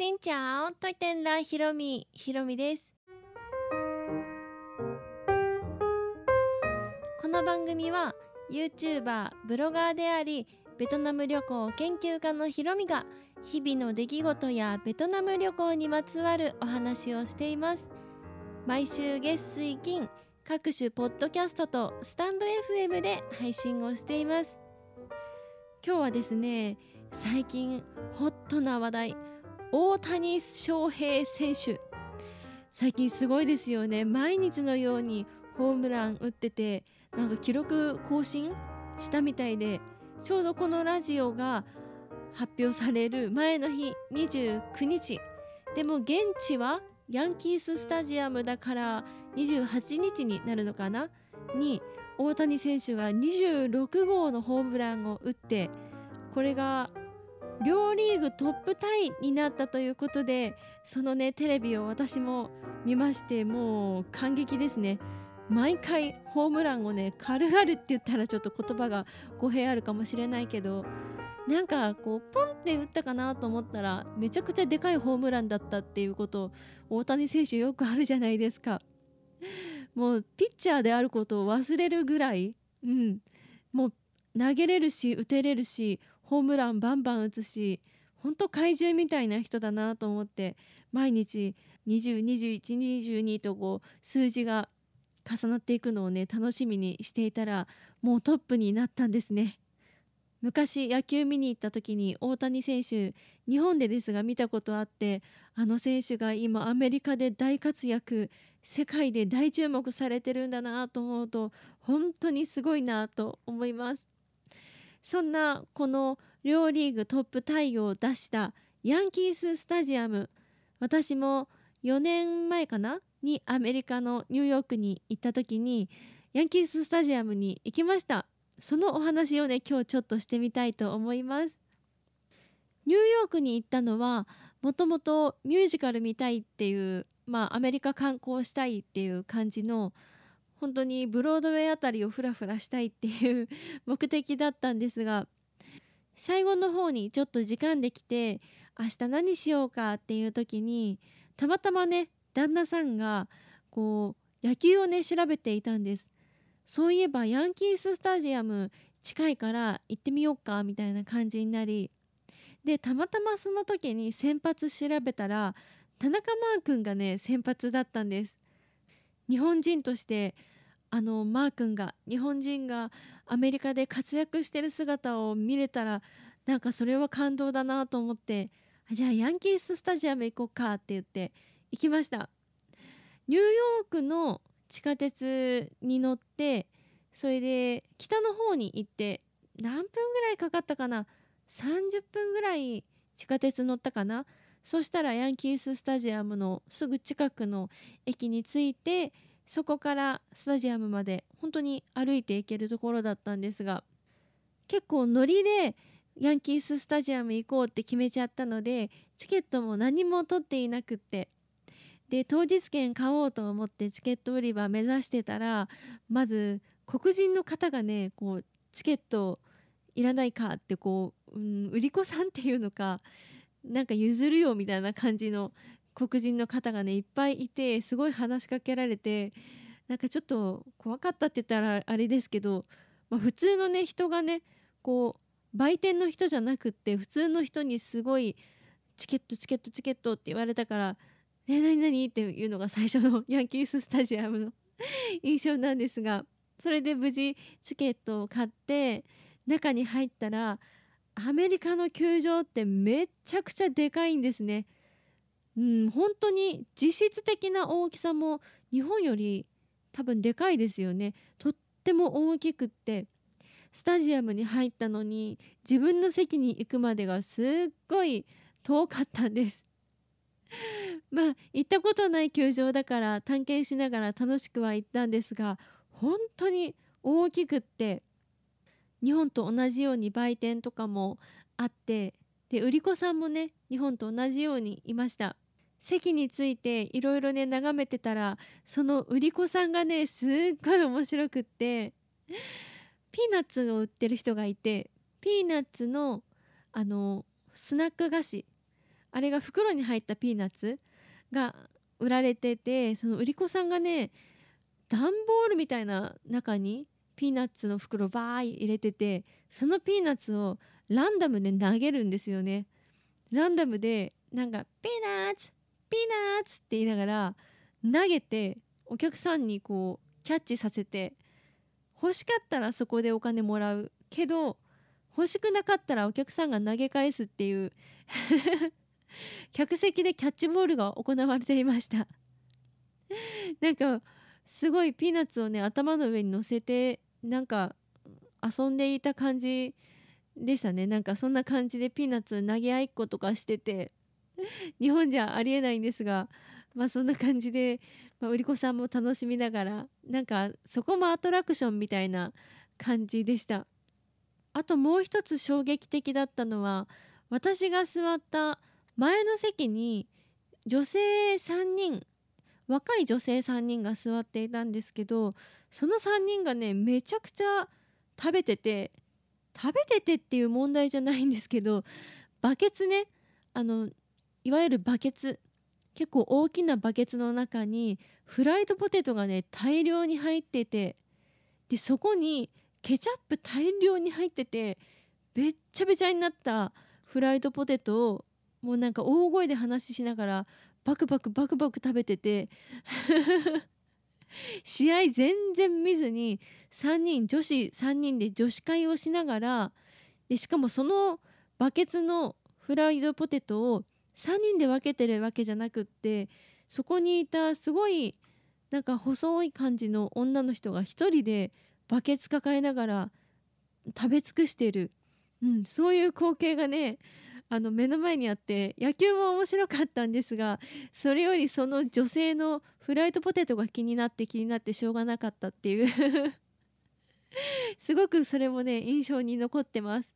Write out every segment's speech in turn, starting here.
しんちゃん、といてんらひろみ、ひろみです。この番組は YouTuber、ブロガーであり、ベトナム旅行研究家のひろみが日々の出来事やベトナム旅行にまつわるお話をしています。毎週月水金、各種ポッドキャストとスタンド FM で配信をしています。今日はですね、最近ホットな話題、大谷翔平選手。最近すごいですよね。毎日のようにホームラン打っててなんか記録更新したみたいでちょうどこのラジオが発表される前の日29日。でも現地はヤンキーススタジアムだから28日になるのかな？に大谷選手が26号のホームランを打ってこれが両リーグトップタイになったということでそのねテレビを私も見ましてもう感激ですね。毎回ホームランをね軽々って言ったらちょっと言葉が語弊あるかもしれないけどなんかこうポンって打ったかなと思ったらめちゃくちゃでかいホームランだったっていうこと大谷選手よくあるじゃないですか。もうピッチャーであることを忘れるぐらいうん。もう投げれるし打てれるしホームランバンバン打つし本当怪獣みたいな人だなと思って毎日202122とこう数字が重なっていくのをね楽しみにしていたらもうトップになったんですね。昔野球見に行った時に大谷選手日本でですが見たことあってあの選手が今アメリカで大活躍世界で大注目されてるんだなと思うと本当にすごいなと思います。そんなこの両リーグトップタイを出したヤンキーススタジアム私も4年前かな？にアメリカのニューヨークに行った時にヤンキーススタジアムに行きました。そのお話をね今日ちょっとしてみたいと思います。ニューヨークに行ったのはもともとミュージカル見たいっていうまあアメリカ観光したいっていう感じの本当にブロードウェイあたりをフラフラしたいっていう 目的だったんですが最後の方にちょっと時間できて明日何しようかっていう時にたまたまね旦那さんがこう野球をね調べていたんです。そういえばヤンキーススタジアム近いから行ってみようかみたいな感じになりでたまたまその時に先発調べたら田中マー君がね先発だったんです。日本人としてあのマー君が日本人がアメリカで活躍してる姿を見れたらなんかそれは感動だなと思ってじゃあヤンキーススタジアム行こうかって言って行きました。ニューヨークの地下鉄に乗ってそれで北の方に行って何分ぐらいかかったかな？30分ぐらい地下鉄乗ったかな？そしたらヤンキーススタジアムのすぐ近くの駅に着いてそこからスタジアムまで本当に歩いて行けるところだったんですが結構ノリでヤンキーススタジアム行こうって決めちゃったのでチケットも何も取っていなくって。で当日券買おうと思ってチケット売り場目指してたらまず黒人の方がねこうチケットいらないかってこう、うん、売り子さんっていうのかなんか譲るよみたいな感じの黒人の方がねいっぱいいてすごい話しかけられてなんかちょっと怖かったって言ったらあれですけど、まあ、普通のね人がねこう売店の人じゃなくって普通の人にすごいチケットチケットチケットって言われたから「ね何何?」っていうのが最初の ヤンキーススタジアムの 印象なんですがそれで無事チケットを買って中に入ったらアメリカの球場ってめちゃくちゃでかいんですね。うん、本当に実質的な大きさも日本より多分でかいですよね。とっても大きくってスタジアムに入ったのに自分の席に行くまでがすっごい遠かったんです。まあ行ったことない球場だから探検しながら楽しくは行ったんですが本当に大きくって日本と同じように売店とかもあってで売り子さんもね日本と同じようにいました席についていろいろね眺めてたらその売り子さんがねすっごい面白くってピーナッツを売ってる人がいてピーナッツのあのスナック菓子あれが袋に入ったピーナッツが売られててその売り子さんがね段ボールみたいな中にピーナッツの袋バー入れててそのピーナッツをランダムで投げるんですよね。ランダムでなんか「ピーナッツピーナッツ」って言いながら投げてお客さんにこうキャッチさせて欲しかったらそこでお金もらうけど欲しくなかったらお客さんが投げ返すっていう 客席でキャッチボールが行われていました。なんかすごいピーナッツをね頭の上に乗せてなんか遊んでいた感じでしたね。なんかそんな感じでピーナッツ投げ合いっことかしてて 日本じゃありえないんですがまあそんな感じで、まあ、売り子さんも楽しみながらなんかそこもアトラクションみたいな感じでした。あともう一つ衝撃的だったのは私が座った前の席に女性3人若い女性3人が座っていたんですけどその3人がねめちゃくちゃ食べてて食べててっていう問題じゃないんですけどバケツね。あのいわゆるバケツ。結構大きなバケツの中にフライドポテトがね大量に入っててでそこにケチャップ大量に入っててべっちゃべちゃになったフライドポテトをもうなんか大声で話ししながらバクバクバクバク食べてて。試合全然見ずに3人女子3人で女子会をしながらでしかもそのバケツのフライドポテトを3人で分けてるわけじゃなくってそこにいたすごいなんか細い感じの女の人が1人でバケツ抱えながら食べ尽くしてる、うん、そういう光景がねあの目の前にあって野球も面白かったんですがそれよりその女性のフライドポテトが気になって気になってしょうがなかったっていう。すごくそれもね印象に残ってます。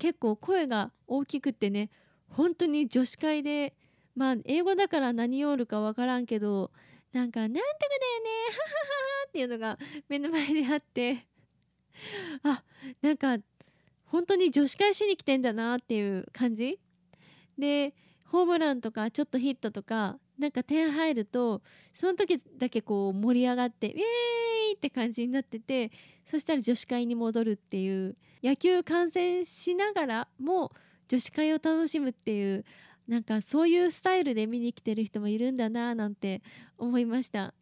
結構声が大きくてね本当に女子会でまあ英語だから何ヨールか分からんけどなんか「なんとかだよねはははは」っていうのが目の前にあって。あなんか本当に女子会しに来てんだなっていう感じ？でホームランとかちょっとヒットとかなんか点入るとその時だけこう盛り上がって「ウェーイ!」って感じになっててそしたら女子会に戻るっていう野球観戦しながらも女子会を楽しむっていうなんかそういうスタイルで見に来てる人もいるんだななんて思いました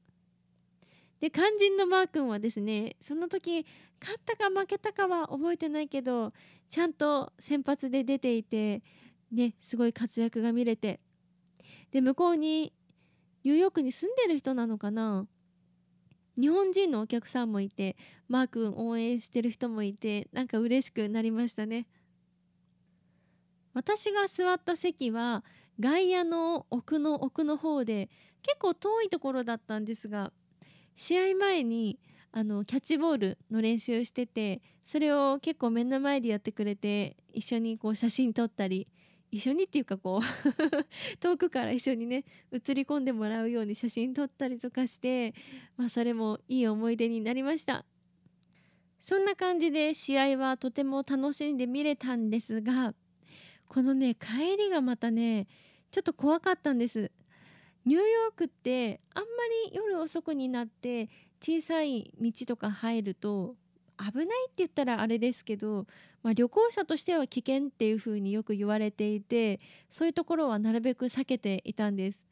で肝心のマー君はですねその時勝ったか負けたかは覚えてないけどちゃんと先発で出ていてねすごい活躍が見れてで向こうにニューヨークに住んでる人なのかな日本人のお客さんもいてマー君応援してる人もいてなんか嬉しくなりましたね。私が座った席は外野の奥の奥の方で結構遠いところだったんですが試合前にあのキャッチボールの練習しててそれを結構目の前でやってくれて一緒にこう写真撮ったり一緒にっていうかこう 遠くから一緒にね写り込んでもらうように写真撮ったりとかして、まあ、それもいい思い出になりました。そんな感じで試合はとても楽しんで見れたんですがこのね帰りがまたねちょっと怖かったんです。ニューヨークってあんまり夜遅くになって小さい道とか入ると危ないって言ったらあれですけど、まあ、旅行者としては危険っていうふうによく言われていてそういうところはなるべく避けていたんです。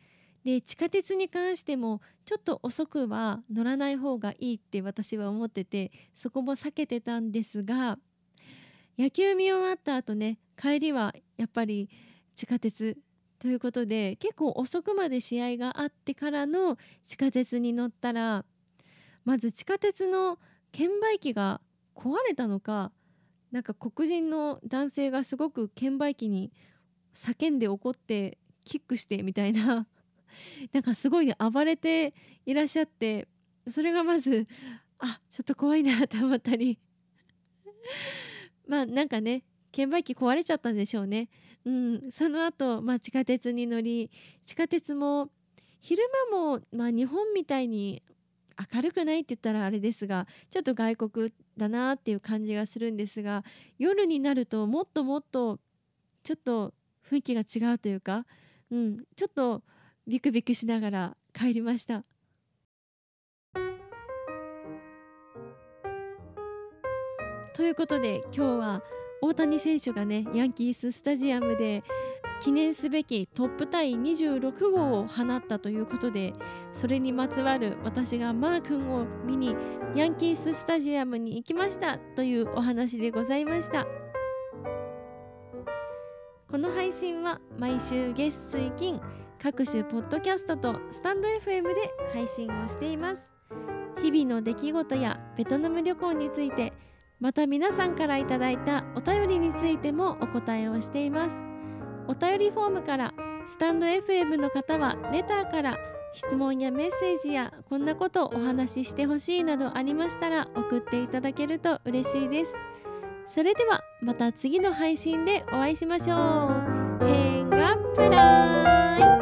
で地下鉄に関してもちょっと遅くは乗らない方がいいって私は思っててそこも避けてたんですが野球見終わった後ね帰りはやっぱり地下鉄ということで結構遅くまで試合があってからの地下鉄に乗ったらまず地下鉄の券売機が壊れたのかなんか黒人の男性がすごく券売機に叫んで怒ってキックしてみたいな なんかすごい暴れていらっしゃってそれがまずあちょっと怖いなと思ったり まあなんかね券売機壊れちゃったんでしょうね。うん、その後、まあ地下鉄に乗り地下鉄も昼間も、まあ、日本みたいに明るくないって言ったらあれですがちょっと外国だなっていう感じがするんですが夜になるともっともっとちょっと雰囲気が違うというか、うん、ちょっとビクビクしながら帰りました。ということで今日は大谷選手がねヤンキーススタジアムで記念すべきトップタイ26号を放ったということでそれにまつわる私がマー君を見にヤンキーススタジアムに行きましたというお話でございました。この配信は毎週月水金各種ポッドキャストとスタンド FM で配信をしています。日々の出来事やベトナム旅行についてまた皆さんからいただいたお便りについてもお答えをしています。お便りフォームからスタンド FM の方はレターから質問やメッセージやこんなことをお話ししてほしいなどありましたら送っていただけると嬉しいです。それではまた次の配信でお会いしましょう。変がプラ